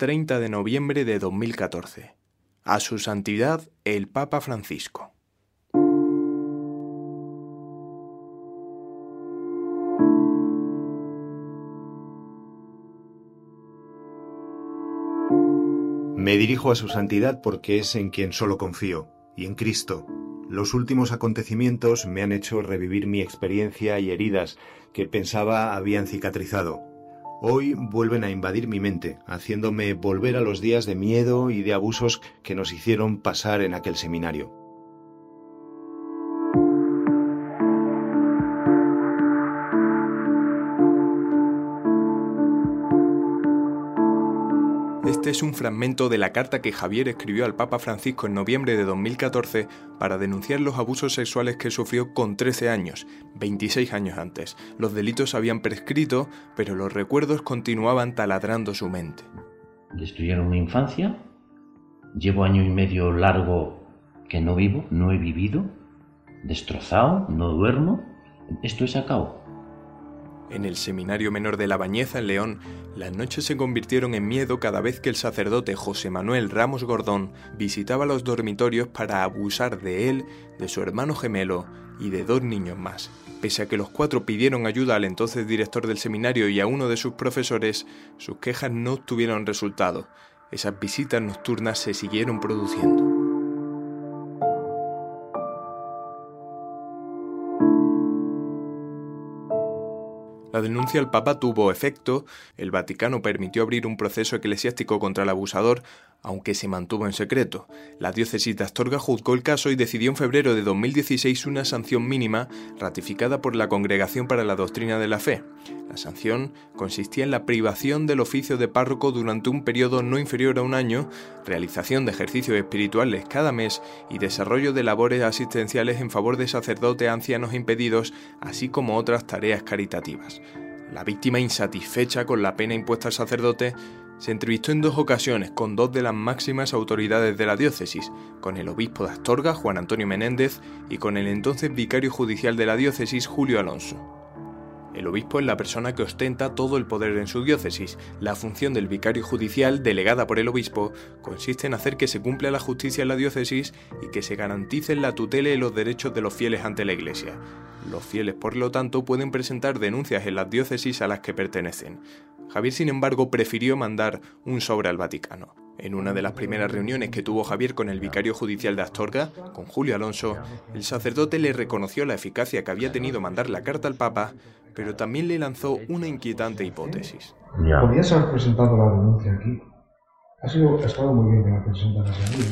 30 de noviembre de 2014. A su santidad el Papa Francisco. Me dirijo a su santidad porque es en quien solo confío, y en Cristo. Los últimos acontecimientos me han hecho revivir mi experiencia y heridas que pensaba habían cicatrizado. Hoy vuelven a invadir mi mente, haciéndome volver a los días de miedo y de abusos que nos hicieron pasar en aquel seminario. Es un fragmento de la carta que Javier escribió al Papa Francisco en noviembre de 2014 para denunciar los abusos sexuales que sufrió con 13 años, 26 años antes. Los delitos habían prescrito, pero los recuerdos continuaban taladrando su mente. Destruyeron mi infancia, llevo año y medio largo que no vivo, no he vivido, destrozado, no duermo. Esto es acabo. En el Seminario Menor de la Bañeza, en León, las noches se convirtieron en miedo cada vez que el sacerdote José Manuel Ramos Gordón visitaba los dormitorios para abusar de él, de su hermano gemelo y de dos niños más. Pese a que los cuatro pidieron ayuda al entonces director del seminario y a uno de sus profesores, sus quejas no obtuvieron resultado. Esas visitas nocturnas se siguieron produciendo. La denuncia al Papa tuvo efecto, el Vaticano permitió abrir un proceso eclesiástico contra el abusador, aunque se mantuvo en secreto. La diócesis de Astorga juzgó el caso y decidió en febrero de 2016 una sanción mínima ratificada por la Congregación para la Doctrina de la Fe. La sanción consistía en la privación del oficio de párroco durante un periodo no inferior a un año, realización de ejercicios espirituales cada mes y desarrollo de labores asistenciales en favor de sacerdotes ancianos impedidos, así como otras tareas caritativas. La víctima, insatisfecha con la pena impuesta al sacerdote, se entrevistó en dos ocasiones con dos de las máximas autoridades de la diócesis, con el obispo de Astorga, Juan Antonio Menéndez, y con el entonces vicario judicial de la diócesis, Julio Alonso. El obispo es la persona que ostenta todo el poder en su diócesis. La función del vicario judicial, delegada por el obispo, consiste en hacer que se cumpla la justicia en la diócesis y que se garanticen la tutela y los derechos de los fieles ante la Iglesia. Los fieles, por lo tanto, pueden presentar denuncias en las diócesis a las que pertenecen. Javier, sin embargo, prefirió mandar un sobre al Vaticano. En una de las primeras reuniones que tuvo Javier con el vicario judicial de Astorga, con Julio Alonso, el sacerdote le reconoció la eficacia que había tenido mandar la carta al Papa, pero también le lanzó una inquietante hipótesis. Podrías haber presentado la denuncia aquí. Ha, sido, ha estado muy bien que la presentaras aquí.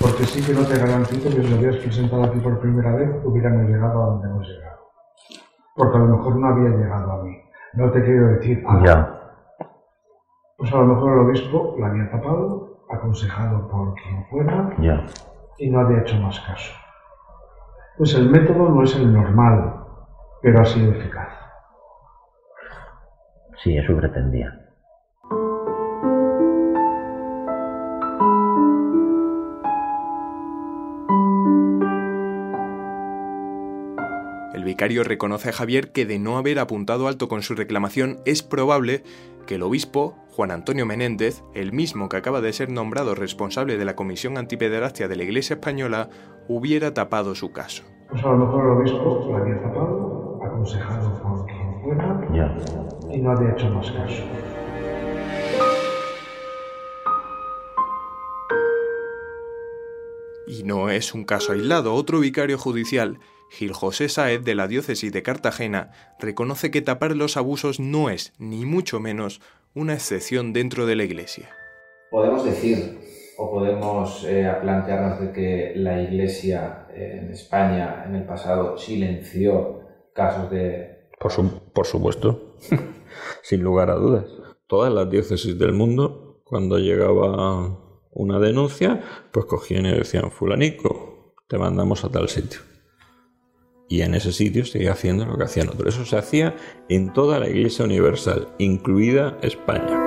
Porque sí que no te garantizo que si lo hubieras presentado aquí por primera vez, hubiéramos llegado a donde hemos llegado. Porque a lo mejor no había llegado a mí. No te quiero decir. Ah, Ya. Pues a lo mejor el obispo la había tapado, aconsejado por quien fuera, y no había hecho más caso. Pues el método no es el normal, pero ha sido eficaz. Sí, eso pretendía. Vicario reconoce a Javier que de no haber apuntado alto con su reclamación es probable que el obispo, Juan Antonio Menéndez, el mismo que acaba de ser nombrado responsable de la Comisión Antipederastia de la Iglesia Española, hubiera tapado su caso. Pues a lo mejor el obispo la había tapado, aconsejado por quien fuera, y no había hecho más caso. Y no es un caso aislado. Otro vicario judicial, Gil José Sáez de la diócesis de Cartagena, reconoce que tapar los abusos no es, ni mucho menos, una excepción dentro de la Iglesia. Podemos decir o podemos eh, plantearnos de que la Iglesia eh, en España en el pasado silenció casos de... Por, su- por supuesto, sin lugar a dudas. Todas las diócesis del mundo, cuando llegaba una denuncia, pues cogían y decían, fulanico, te mandamos a tal sitio. Y en ese sitio seguía haciendo lo que hacían otros. Eso se hacía en toda la Iglesia Universal, incluida España.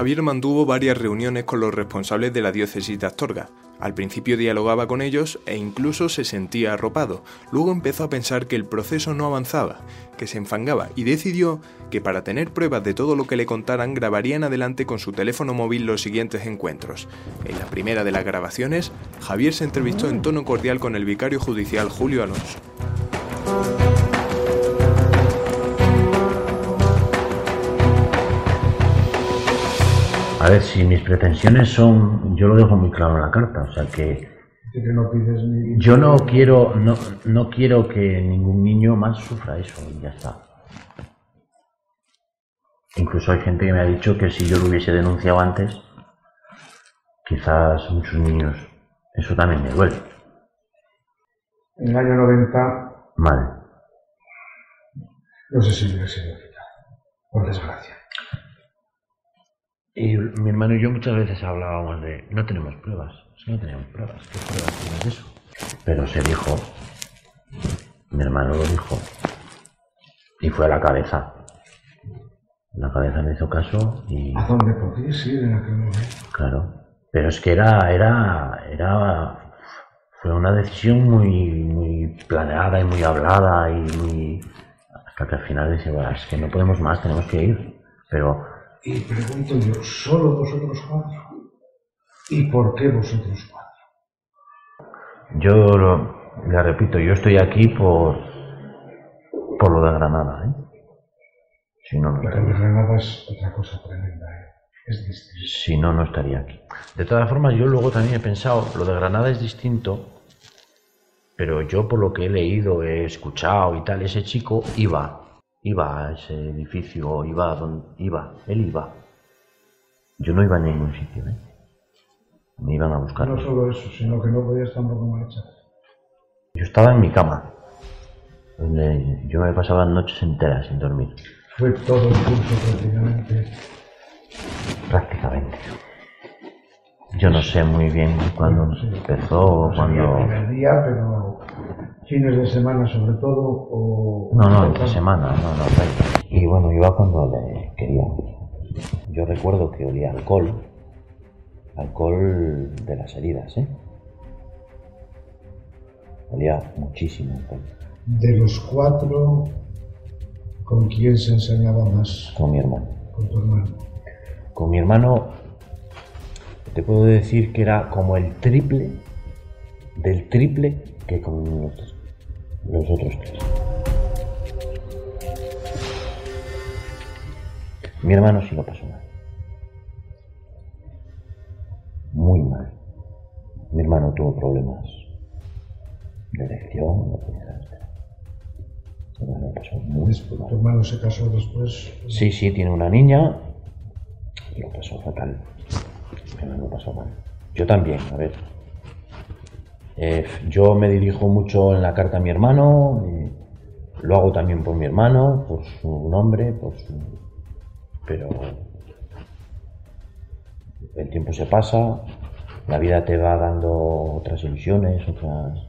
Javier mantuvo varias reuniones con los responsables de la diócesis de Astorga. Al principio dialogaba con ellos e incluso se sentía arropado. Luego empezó a pensar que el proceso no avanzaba, que se enfangaba y decidió que para tener pruebas de todo lo que le contaran grabaría en adelante con su teléfono móvil los siguientes encuentros. En la primera de las grabaciones, Javier se entrevistó en tono cordial con el vicario judicial Julio Alonso. A ver, si mis pretensiones son, yo lo dejo muy claro en la carta, o sea que yo no quiero, no, no quiero que ningún niño más sufra eso y ya está. Incluso hay gente que me ha dicho que si yo lo hubiese denunciado antes, quizás muchos niños, eso también me duele. En el año 90, Vale. no sé si hubiera sido por desgracia. Y mi hermano y yo muchas veces hablábamos de, no tenemos pruebas, no tenemos pruebas, ¿qué pruebas tienes de eso? Pero se dijo, mi hermano lo dijo, y fue a la cabeza. La cabeza me hizo caso y, ¿A dónde podías ir en aquel momento? claro, pero es que era, era, era, fue una decisión muy, muy planeada y muy hablada y muy, hasta que al final "Bueno, es que no podemos más, tenemos que ir. Pero Y pregunto yo, ¿solo vosotros cuatro? ¿Y por qué vosotros cuatro? Yo lo- le repito, yo estoy aquí por por lo de Granada, ¿eh? Si no, no La estaría, de Granada es otra cosa tremenda, ¿eh? Es distinto. si no, no estaría aquí. De todas formas, yo luego también he pensado, lo de Granada es distinto, pero yo por lo que he leído, he escuchado y tal, ese chico iba, iba a ese edificio, iba a donde iba, él iba. Yo no iba a ningún sitio, ¿eh? Me iban a buscar. No solo eso, sino que no podías tampoco marchar. Yo estaba en mi cama, donde yo me pasaba noches enteras sin dormir, Fue todo el curso prácticamente. prácticamente. Yo no sé muy bien cuándo Sí. empezó o No el cuándo... primer día, pero fines de semana sobre todo, o... No, no, entre semana, no, no, igual. Y bueno, iba cuando le quería. Yo recuerdo que olía alcohol, alcohol de las heridas, ¿eh? Olía muchísimo alcohol, De los cuatro, ¿con quién se enseñaba más? con mi hermano. Con tu hermano. Con mi hermano te puedo decir que era como el triple del triple que con los, los otros tres. Mi hermano sí lo pasó mal. Muy mal. Mi hermano tuvo problemas de elección. Mi hermano pasó muy mal. tu hermano se casó después. Sí, sí, tiene una niña lo pasó fatal. Mi hermano pasó mal. Yo también, a ver. Eh, yo me dirijo mucho en la carta a mi hermano, eh, lo hago también por mi hermano, por su nombre, por su... Pero el tiempo se pasa, la vida te va dando otras ilusiones, otras...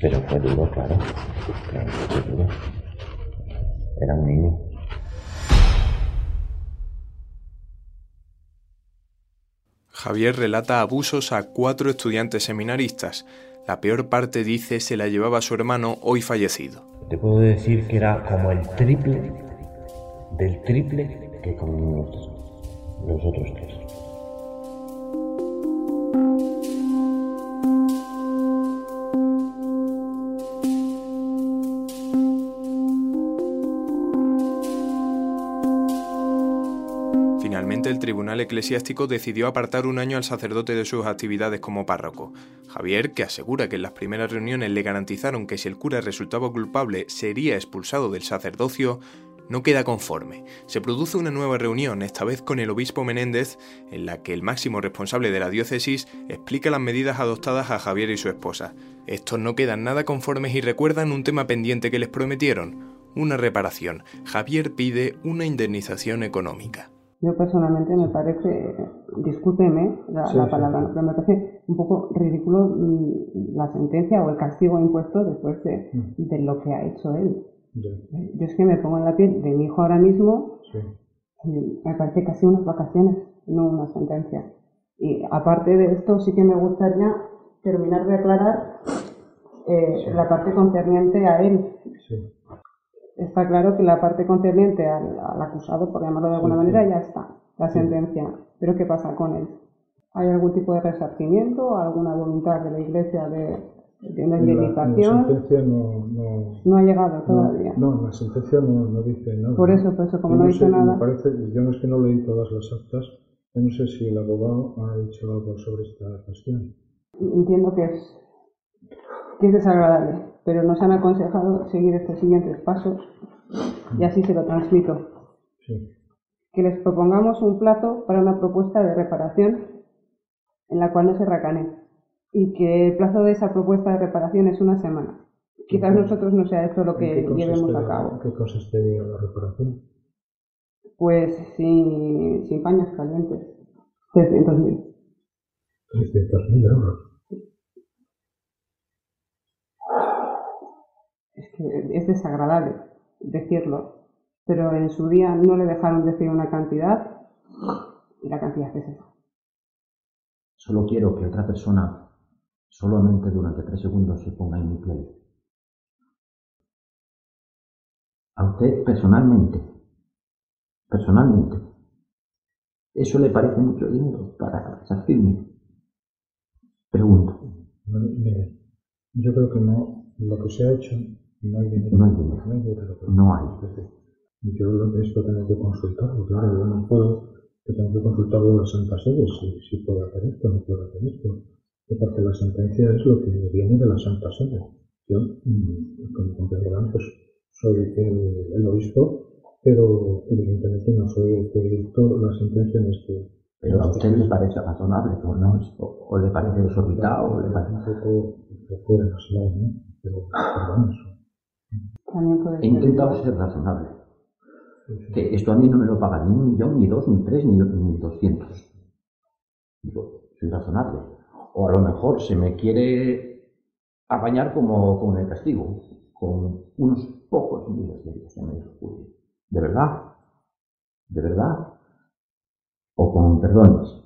Pero fue duro, claro. Claro, fue duro. Era un niño. Javier relata abusos a cuatro estudiantes seminaristas. La peor parte, dice, se la llevaba su hermano hoy fallecido. Te puedo decir que era como el triple del triple que con los, los otros tres. El tribunal eclesiástico decidió apartar un año al sacerdote de sus actividades como párroco. Javier, que asegura que en las primeras reuniones le garantizaron que si el cura resultaba culpable sería expulsado del sacerdocio, no queda conforme. Se produce una nueva reunión, esta vez con el obispo Menéndez, en la que el máximo responsable de la diócesis explica las medidas adoptadas a Javier y su esposa. Estos no quedan nada conformes y recuerdan un tema pendiente que les prometieron, una reparación. Javier pide una indemnización económica. Yo personalmente me parece, discúlpeme la, Sí, la sí, palabra, sí. pero me parece un poco ridículo mm, la sentencia o el castigo impuesto después de, Mm. de lo que ha hecho él. Ya, Yo es que me pongo en la piel de mi hijo ahora mismo, sí. Me parece casi unas vacaciones, no una sentencia. Y aparte de esto, sí que me gustaría terminar de aclarar eh, la parte concerniente a él. Está claro que la parte concerniente al, acusado, por llamarlo de alguna manera, ya está, la sentencia. Pero ¿qué pasa con él? ¿Hay algún tipo de resarcimiento, alguna voluntad de la Iglesia de, de una indemnización? La, sentencia no, no, no, ha llegado todavía. No, la sentencia no, dice nada. Por eso, por eso, como no, dice nada. parece, yo no es que no leí todas las actas, no sé si el abogado ha dicho algo sobre esta cuestión. Entiendo que es, que es desagradable, pero nos han aconsejado seguir estos siguientes pasos y así se lo transmito. Sí. Que les propongamos un plazo para una propuesta de reparación en la cual no se racane y que el plazo de esa propuesta de reparación es una semana. Quizás nosotros no sea esto lo que llevemos a cabo. ¿Qué consistiría la reparación? Pues sin, sin paños calientes. 300.000. 300.000 euros. Es que es desagradable decirlo, pero en su día no le dejaron decir una cantidad y la cantidad es esa. Solo quiero que otra persona, solamente durante tres segundos, se ponga en mi piel. A usted personalmente, personalmente, ¿eso le parece mucho dinero para firme? Pregunto. mire, yo creo que no, lo que se ha hecho, no hay dinero. No hay dinero. No hay. Dinero, no hay. Yo esto tengo que consultarlo, claro, yo no puedo que tengo que consultar de la Santa Sede si, si puedo hacer esto o no puedo hacer esto. Porque la sentencia es lo que viene de la Santa Sede. Yo, mm, como comprenderán, pues soy el, el, obispo, pero evidentemente no soy el que dictó la sentencia en este. Pero a usted le parece razonable, ¿o no? ¿O, le parece desorbitado? O le parece... Un poco, un poco demasiado, ¿no? Pero, eso. He intentado ser razonable que esto a mí no me lo paga ni un millón, ni dos, ni tres, ni, ni doscientos. Digo, soy razonable. O a lo mejor se me quiere apañar como con el castigo, con unos pocos miles de euros el juicio. ¿De verdad? ¿De verdad? ¿O con perdones?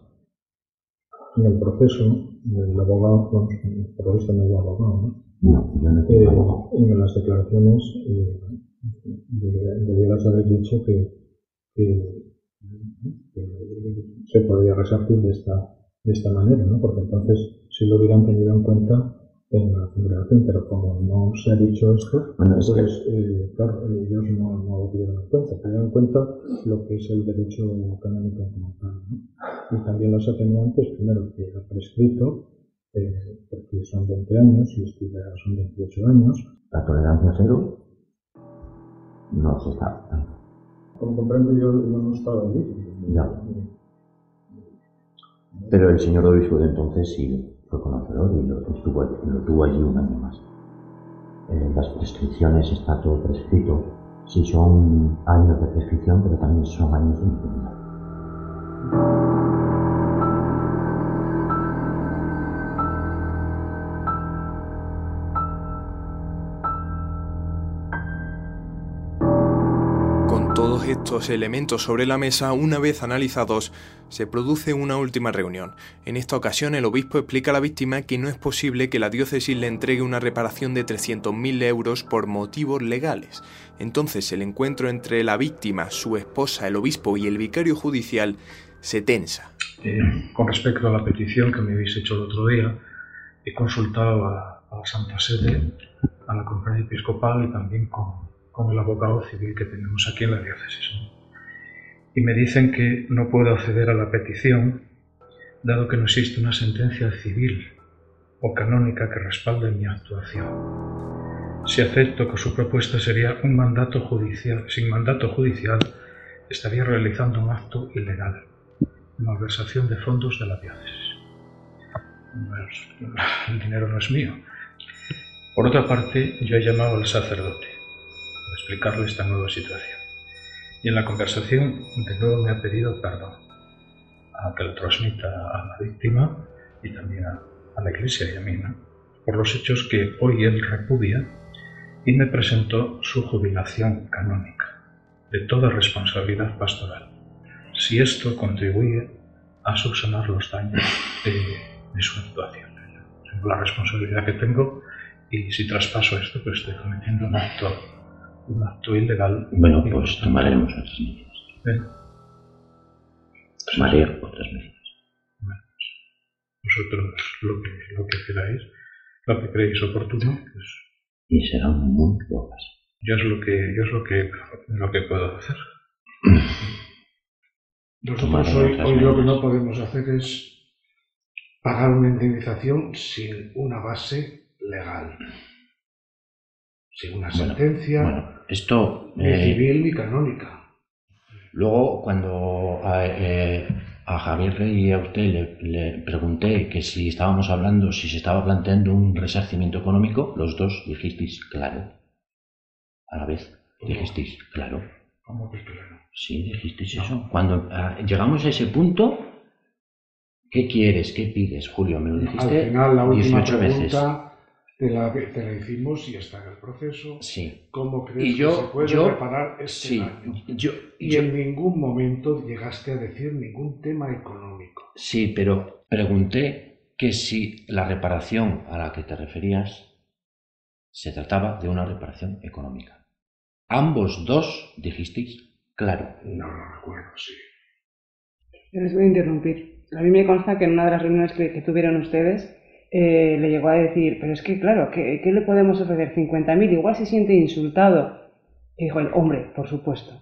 En el proceso, el abogado, bueno, el terrorista no es abogado, ¿no? No, yo no tengo eh, abogado. En las declaraciones eh, debieras haber dicho que, se podría resarcir de esta, de esta manera, ¿no? porque entonces si lo hubieran tenido en cuenta en la congregación, pero como no se ha dicho esto, bueno, es pues, eh, claro, ellos no, no, lo tuvieron en cuenta, tuvieron en cuenta lo que es el derecho canónico como tal, ¿no? y también los atenuantes, primero que ha prescrito, eh, porque son 20 años y esto ya son 28 años. La tolerancia cero no se está. Como comprendo, yo, no estaba allí. Ya. Pero el señor obispo de entonces sí fue conocedor y lo, estuvo, lo tuvo allí un año más. En las prescripciones está todo prescrito. Sí son años de prescripción, pero también son años de impunidad. Estos elementos sobre la mesa, una vez analizados, se produce una última reunión. En esta ocasión el obispo explica a la víctima que no es posible que la diócesis le entregue una reparación de 300.000 euros por motivos legales. Entonces el encuentro entre la víctima, su esposa, el obispo y el vicario judicial se tensa. Eh, con respecto a la petición que me habéis hecho el otro día, he consultado a, a la Santa Sede, a la Conferencia Episcopal y también con con el abogado civil que tenemos aquí en la diócesis. Y me dicen que no puedo acceder a la petición, dado que no existe una sentencia civil o canónica que respalde mi actuación. Si acepto que su propuesta sería un mandato judicial, sin mandato judicial, estaría realizando un acto ilegal, malversación de fondos de la diócesis. El dinero no es mío. Por otra parte, yo he llamado al sacerdote explicarle esta nueva situación. Y en la conversación de nuevo me ha pedido perdón, a que lo transmita a la víctima y también a, la iglesia y a mí, por los hechos que hoy él repudia y me presentó su jubilación canónica de toda responsabilidad pastoral. si esto contribuye a subsanar los daños de, su actuación. la responsabilidad que tengo y si traspaso esto, pues estoy cometiendo un acto, un acto ilegal. Bueno, pues tomaremos otras medidas. Tomaré otras medidas. Bueno, pues vosotros lo que, lo que queráis, lo que creéis oportuno, pues... Y será muy pocas. Yo es lo que, yo es lo que, lo que puedo hacer. Nosotros hoy, hoy lo que no podemos hacer es pagar una indemnización sin una base legal. Sin una sentencia bueno, esto, ni eh, civil ni canónica. Luego, cuando a, eh, a Javier Rey y a usted le, le, pregunté que si estábamos hablando, si se estaba planteando un resarcimiento económico, los dos dijisteis claro. A la vez, dijisteis claro. ¿Cómo que claro? Sí, dijisteis eso. Cuando llegamos a ese punto, ¿qué quieres? ¿Qué pides, Julio? Me lo dijiste Al final, la última 18 pregunta veces. Te, la, te la hicimos y está en el proceso. Sí. ¿Cómo crees Y yo- que se puede yo- reparar este Sí, daño? yo, Y yo- en ningún momento llegaste a decir ningún tema económico. sí, pero pregunté que si la reparación a la que te referías se trataba de una reparación económica. Ambos dos dijisteis claro. No lo recuerdo, sí. Les voy a interrumpir. A mí me consta que en una de las reuniones que, que tuvieron ustedes eh, le llegó a decir, pero es que claro, ¿qué, qué le podemos ofrecer? 50.000, igual se siente insultado. Y dijo él, hombre, por supuesto.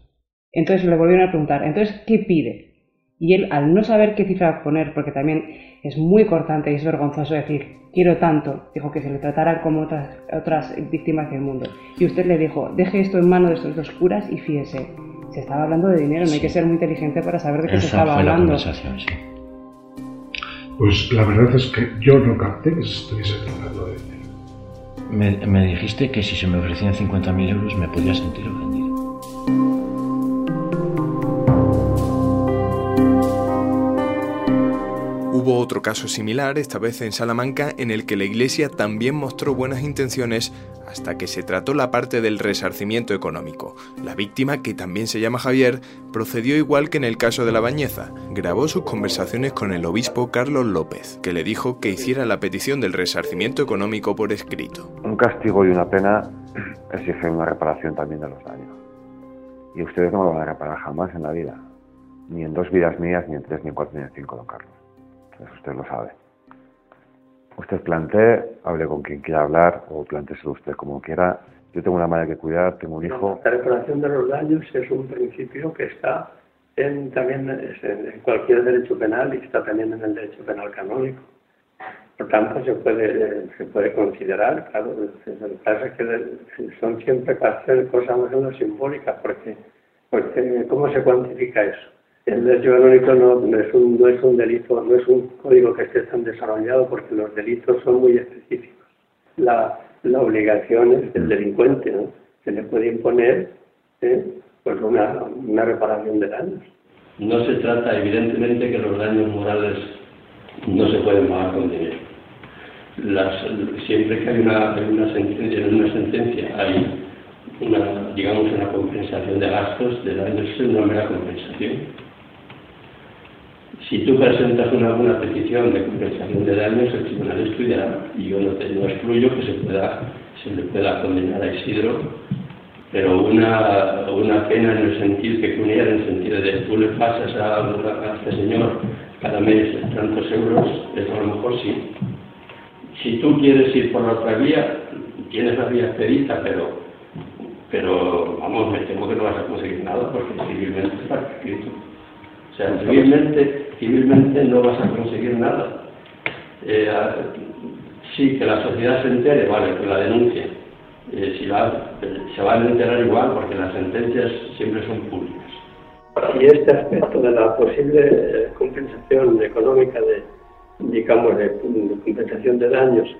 Entonces le volvieron a preguntar, entonces, ¿qué pide? Y él, al no saber qué cifra poner, porque también es muy cortante y es vergonzoso decir, quiero tanto, dijo que se le tratara como otras, otras víctimas del mundo. Y usted le dijo, deje esto en manos de estos dos curas y fíese. Se estaba hablando de dinero, no hay que ser muy inteligente para saber de qué se estaba fue la hablando. conversación, sí. Pues la verdad es que yo no capté que se estuviese tratando de. Me, me dijiste que si se me ofrecían 50.000 euros me podía sentir ofendido. Otro caso similar, esta vez en Salamanca, en el que la Iglesia también mostró buenas intenciones hasta que se trató la parte del resarcimiento económico. La víctima, que también se llama Javier, procedió igual que en el caso de la Bañeza. Grabó sus conversaciones con el obispo Carlos López, que le dijo que hiciera la petición del resarcimiento económico por escrito. Un castigo y una pena exigen una reparación también de los daños. Y ustedes no lo van a reparar jamás en la vida. Ni en dos vidas mías, ni en tres, ni en cuatro, ni en cinco, don Carlos. Eso usted lo sabe. Usted plantee, hable con quien quiera hablar o planteeselo usted como quiera. Yo tengo una madre que cuidar, tengo un hijo. La reparación de los daños es un principio que está en, también en, cualquier derecho penal y está también en el derecho penal canónico. Por tanto, se puede, se puede considerar, claro, lo que pasa es que son siempre cuestiones- cosas más o menos simbólicas, porque, porque ¿cómo se cuantifica eso? El derecho canónico no, es un, no es un delito, no es un código que esté tan desarrollado, porque los delitos son muy específicos. La, la obligación es del delincuente, ¿no? Se le puede imponer ¿eh? pues una, reparación de daños. No se trata, evidentemente, que los daños morales no se pueden pagar con dinero. Siempre que hay una, hay una sentencia, en una sentencia hay una, digamos, una compensación de gastos de daños, es una mera compensación. Si tú presentas una, una petición de compensación de daños, el tribunal estudiará y yo no, no excluyo que se, pueda, se le pueda condenar a Isidro pero una, una pena en el sentido peculiar, en el sentido de tú le pasas a, a este señor cada mes tantos euros, eso a lo mejor sí. Si tú quieres ir por la otra vía, tienes la vía expedita, pero, pero vamos, me temo que no vas a conseguir nada porque civilmente está escrito. O sea, civilmente, civilmente no vas a conseguir nada. Eh, sí, que la sociedad se entere, vale, que la denuncia. Eh, si se van a enterar igual porque las sentencias siempre son públicas. Y este aspecto de la posible eh, compensación económica de, digamos, de, de compensación de daños,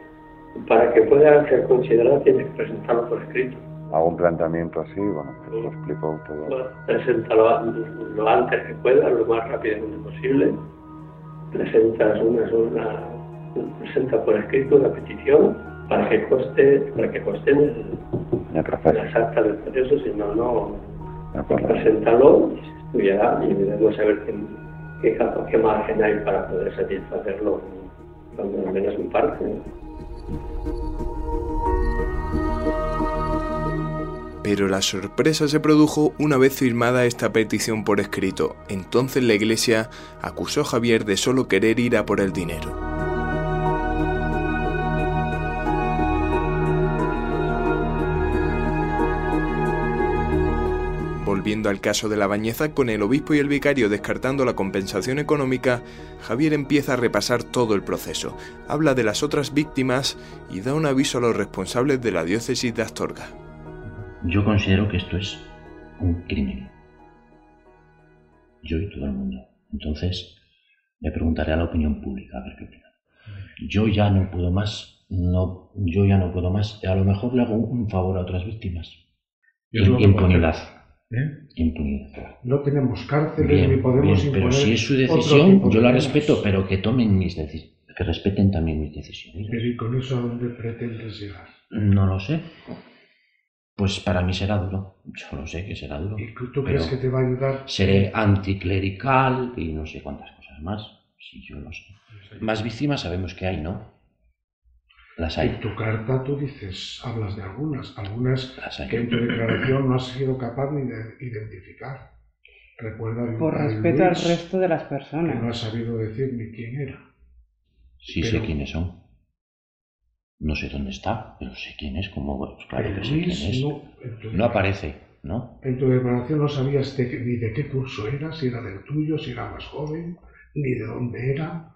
para que pueda ser considerado tiene que presentarlo por escrito. Hago un planteamiento así, bueno, pues lo explico todo. Bueno, Preséntalo lo antes que pueda, lo más rápidamente posible. Presentas una, una presenta por escrito una petición para que coste, para que costen el- el proceso. las actas del proceso, si no, no, Preséntalo y se estudiará y veremos a ver qué, qué, margen hay para poder satisfacerlo, al menos en parte. Pero la sorpresa se produjo una vez firmada esta petición por escrito. Entonces la iglesia acusó a Javier de solo querer ir a por el dinero. Volviendo al caso de la bañeza, con el obispo y el vicario descartando la compensación económica, Javier empieza a repasar todo el proceso, habla de las otras víctimas y da un aviso a los responsables de la diócesis de Astorga. Yo considero que esto es un crimen. Yo y todo el mundo. Entonces, le preguntaré a la opinión pública a ver qué opina. Yo ya no puedo más. No, yo ya no puedo más. A lo mejor le hago un favor a otras víctimas. Impunidad. ¿Eh? Impunidad. No tenemos cárceles ni podemos bien, Pero si es su decisión, yo la respeto, pero que tomen mis decisiones. Que respeten también mis decisiones. Pero ¿y con eso a dónde pretendes llegar? No lo sé. Pues para mí será duro. Yo lo sé que será duro. ¿Y tú crees que te va a ayudar? Seré anticlerical y no sé cuántas cosas más. Sí, yo lo sé. Más víctimas sabemos que hay, ¿no? Las hay. En tu carta tú dices, hablas de algunas, algunas que en tu declaración no has sido capaz ni de identificar. Recuerda Por respeto al resto de las personas. Que no has sabido decir ni quién era. Sí sé quiénes son. No sé dónde está, pero sé quién es, como pues claro que sé quién es. No, aparece, ¿no? En tu declaración no sabías ni de qué curso era, si era del tuyo, si era más joven, ni de dónde era.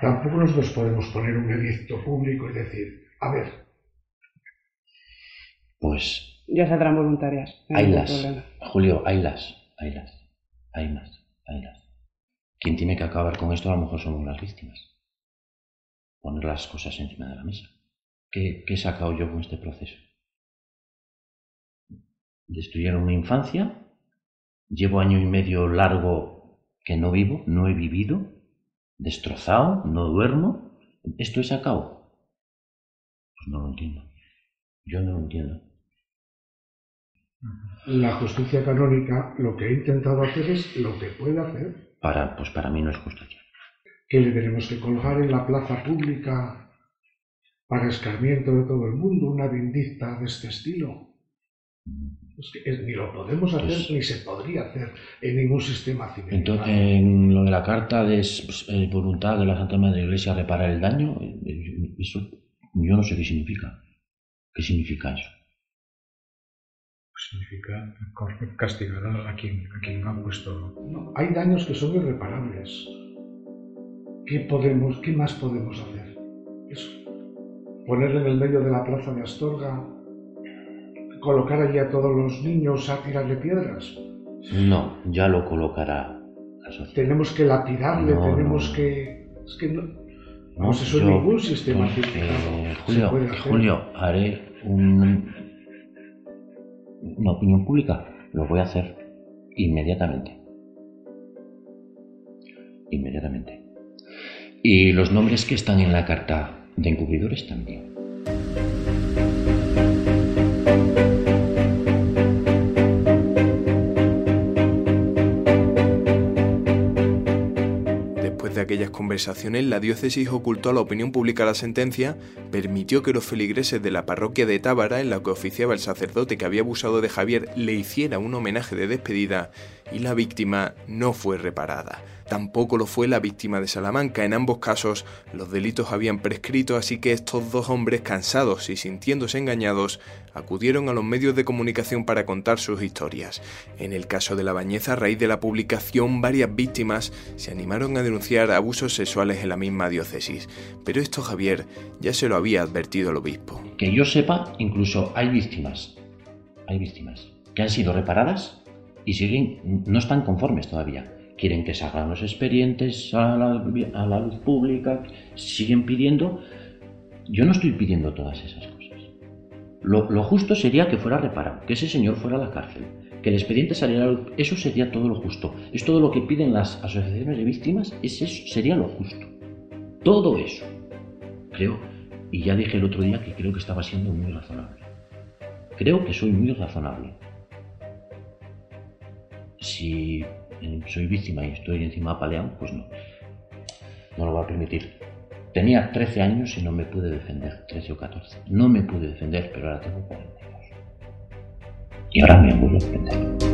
Tampoco nosotros podemos poner un edicto público y decir, a ver. Pues. Ya saldrán voluntarias. Haylas. Julio, haylas, haylas. Hay más, haylas. Quien tiene que acabar con esto a lo mejor somos las víctimas poner las cosas encima de la mesa. ¿Qué, he sacado yo con este proceso? Destruyeron mi infancia, llevo año y medio largo que no vivo, no he vivido, destrozado, no duermo. ¿Esto he sacado? Pues no lo entiendo. Yo no lo entiendo. La justicia canónica lo que ha intentado hacer es lo que puede hacer. Para, pues para mí no es justicia que le tenemos que colgar en la plaza pública para escarmiento de todo el mundo una vindicta de este estilo. Es que ni lo podemos hacer pues ni se podría hacer en ningún sistema civil. Entonces, en lo de la carta de pues, eh, voluntad de la Santa Madre de la Iglesia reparar el daño, eh, eso yo no sé qué significa. ¿Qué significa eso? Significa castigar a quien, a quien ha puesto. No, hay daños que son irreparables. ¿Qué, podemos, ¿Qué más podemos hacer? Eso. Ponerle en el medio de la plaza de Astorga, colocar allí a todos los niños a tirarle piedras. No, ya lo colocará la sociedad. Tenemos que lapidarle, tenemos que. Es que no. No, eso ningún sistema eh, Julio, Julio, haré un, una opinión pública. Lo voy a hacer inmediatamente. Inmediatamente. Y los nombres que están en la carta de encubridores también. Después de aquellas conversaciones, la diócesis ocultó a la opinión pública la sentencia, permitió que los feligreses de la parroquia de Tábara, en la que oficiaba el sacerdote que había abusado de Javier, le hiciera un homenaje de despedida y la víctima no fue reparada. Tampoco lo fue la víctima de Salamanca. En ambos casos los delitos habían prescrito, así que estos dos hombres, cansados y sintiéndose engañados, acudieron a los medios de comunicación para contar sus historias. En el caso de la Bañeza, a raíz de la publicación, varias víctimas se animaron a denunciar abusos sexuales en la misma diócesis. Pero esto Javier ya se lo había advertido el obispo. Que yo sepa, incluso hay víctimas. Hay víctimas que han sido reparadas y siguen, no están conformes todavía quieren que salgan los expedientes a la, luz pública, siguen pidiendo. Yo no estoy pidiendo todas esas cosas. Lo, justo sería que fuera reparado, que ese señor fuera a la cárcel, que el expediente saliera a la luz. Eso sería todo lo justo. Es todo lo que piden las asociaciones de víctimas, es eso, sería lo justo. Todo eso. Creo, y ya dije el otro día que creo que estaba siendo muy razonable. Creo que soy muy razonable. Si eh, soy víctima y estoy encima apaleado, pues no. No lo va a permitir. Tenía 13 años y no me pude defender, 13 o 14. No me pude defender, pero ahora tengo 42. Y ahora me voy a defender.